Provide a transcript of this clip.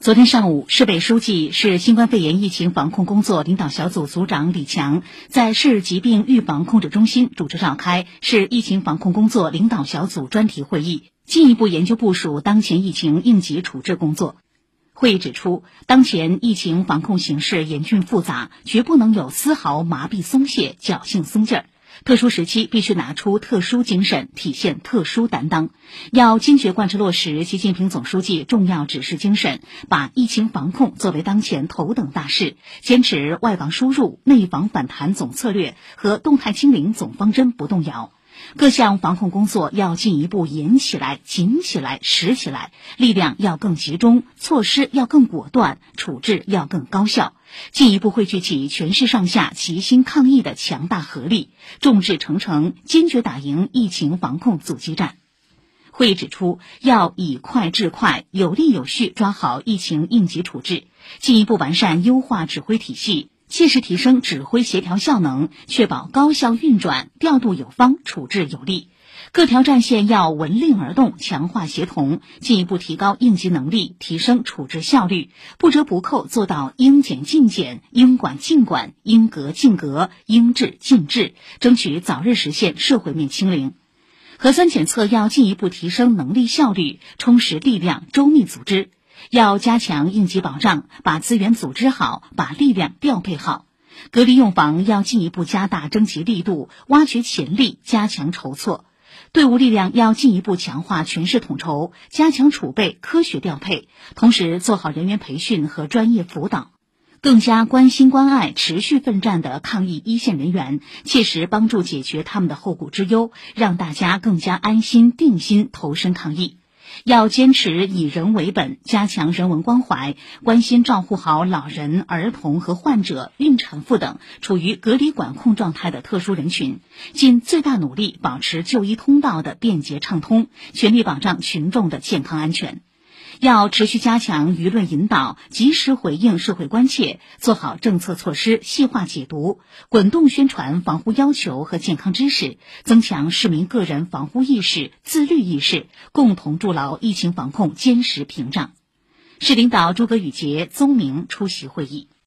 昨天上午，市委书记、市新冠肺炎疫情防控工作领导小组组长李强在市疾病预防控制中心主持召开市疫情防控工作领导小组专题会议，进一步研究部署当前疫情应急处置工作。会议指出，当前疫情防控形势严峻复杂，绝不能有丝毫麻痹松懈、侥幸松劲儿。特殊时期必须拿出特殊精神，体现特殊担当。要坚决贯彻落实习近平总书记重要指示精神，把疫情防控作为当前头等大事，坚持外防输入、内防反弹总策略和动态清零总方针不动摇。各项防控工作要进一步严起来、紧起来、实起来，力量要更集中，措施要更果断，处置要更高效，进一步汇聚起全市上下齐心抗疫的强大合力，众志成城，坚决打赢疫情防控阻击战。会议指出，要以快制快，有力有序抓好疫情应急处置，进一步完善优化指挥体系。切实提升指挥协调效能，确保高效运转、调度有方、处置有力。各条战线要闻令而动，强化协同，进一步提高应急能力，提升处置效率，不折不扣做到应检尽检、应管尽管、应格尽格、应治尽治，争取早日实现社会面清零。核酸检测要进一步提升能力效率，充实力量，周密组织。要加强应急保障，把资源组织好，把力量调配好。隔离用房要进一步加大征集力度，挖掘潜力，加强筹措。队伍力量要进一步强化全市统筹，加强储备，科学调配，同时做好人员培训和专业辅导，更加关心关爱持续奋战的抗疫一线人员，切实帮助解决他们的后顾之忧，让大家更加安心定心投身抗疫。要坚持以人为本，加强人文关怀，关心照顾好老人、儿童和患者、孕产妇等处于隔离管控状态的特殊人群，尽最大努力保持就医通道的便捷畅通，全力保障群众的健康安全。要持续加强舆论引导，及时回应社会关切，做好政策措施细化解读，滚动宣传防护要求和健康知识，增强市民个人防护意识、自律意识，共同筑牢疫情防控坚实屏障。市领导诸葛宇杰、宗明出席会议。